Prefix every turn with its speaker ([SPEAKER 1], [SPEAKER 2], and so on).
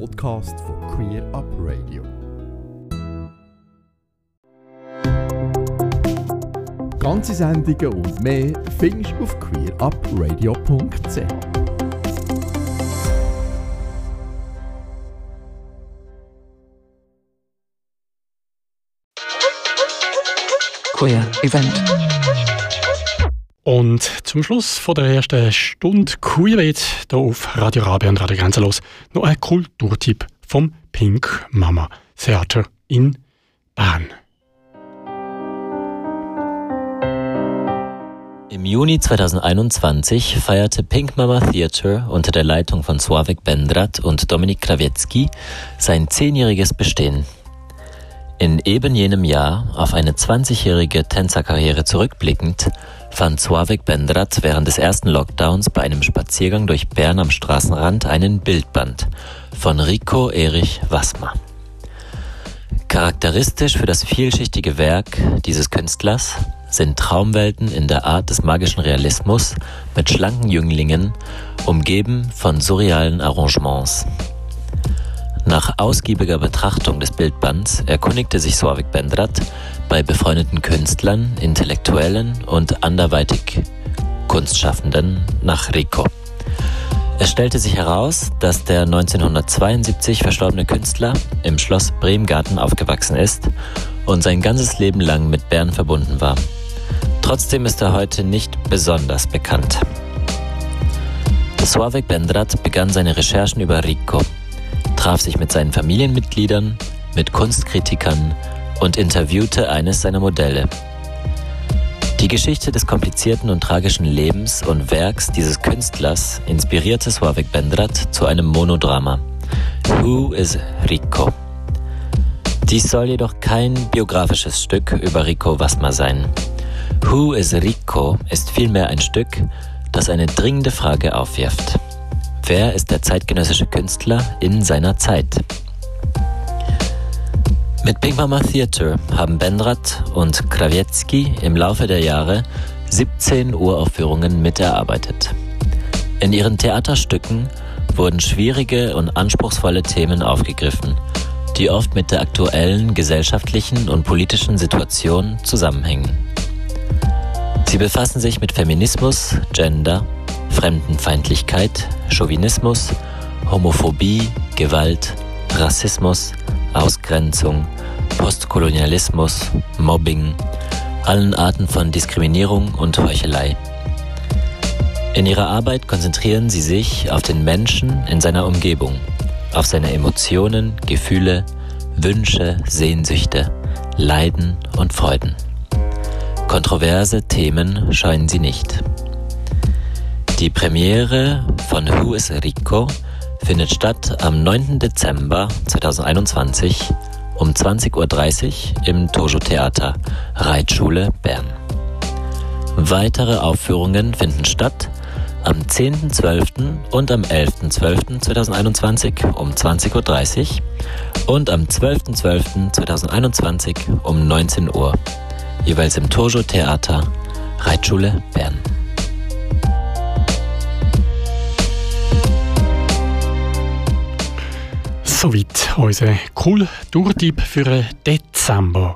[SPEAKER 1] Podcast von Queer Up Radio. Ganze Sendungen und mehr findest du auf queerupradio.ch.
[SPEAKER 2] Queer Event.
[SPEAKER 3] Und zum Schluss von der ersten Stunde Queerbeat hier auf Radio Rabe und Radio Grenzenlos noch ein Kulturtipp vom Pink Mama Theater in Bern.
[SPEAKER 4] Im Juni 2021 feierte Pink Mama Theater unter der Leitung von Sławek Bendrat und Dominik Krawiecki sein zehnjähriges Bestehen. In eben jenem Jahr, auf eine 20-jährige Tänzerkarriere zurückblickend, fand Sławek Bendrat während des ersten Lockdowns bei einem Spaziergang durch Bern am Straßenrand einen Bildband von Rico Erich Wassmer. Charakteristisch für das vielschichtige Werk dieses Künstlers sind Traumwelten in der Art des magischen Realismus mit schlanken Jünglingen, umgeben von surrealen Arrangements. Nach ausgiebiger Betrachtung des Bildbands erkundigte sich Sławek Bendrat bei befreundeten Künstlern, Intellektuellen und anderweitig Kunstschaffenden nach Rico. Es stellte sich heraus, dass der 1972 verstorbene Künstler im Schloss Bremgarten aufgewachsen ist und sein ganzes Leben lang mit Bern verbunden war. Trotzdem ist er heute nicht besonders bekannt. Sławek Bendrat begann seine Recherchen über Rico, traf sich mit seinen Familienmitgliedern, mit Kunstkritikern und interviewte eines seiner Modelle. Die Geschichte des komplizierten und tragischen Lebens und Werks dieses Künstlers inspirierte Sławek Bendrat zu einem Monodrama. Who is Rico? Dies soll jedoch kein biografisches Stück über Rico Wasmer sein. Who is Rico ist vielmehr ein Stück, das eine dringende Frage aufwirft. Wer ist der zeitgenössische Künstler in seiner Zeit? Mit Big Mama Theater haben Bendrat und Krawiecki im Laufe der Jahre 17 Uraufführungen miterarbeitet. In ihren Theaterstücken wurden schwierige und anspruchsvolle Themen aufgegriffen, die oft mit der aktuellen gesellschaftlichen und politischen Situation zusammenhängen. Sie befassen sich mit Feminismus, Gender, Fremdenfeindlichkeit, Chauvinismus, Homophobie, Gewalt, Rassismus, Ausgrenzung, Postkolonialismus, Mobbing, allen Arten von Diskriminierung und Heuchelei. In ihrer Arbeit konzentrieren sie sich auf den Menschen in seiner Umgebung, auf seine Emotionen, Gefühle, Wünsche, Sehnsüchte, Leiden und Freuden. Kontroverse Themen scheuen sie nicht. Die Premiere von Who is Rico findet statt am 9. Dezember 2021 um 20.30 Uhr im Tojo Theater, Reitschule Bern. Weitere Aufführungen finden statt am 10.12. und am 11.12.2021 um 20.30 Uhr und am 12.12.2021 um 19 Uhr, jeweils im Tojo Theater, Reitschule Bern.
[SPEAKER 3] Soweit unser Kulturtipp für den Dezember.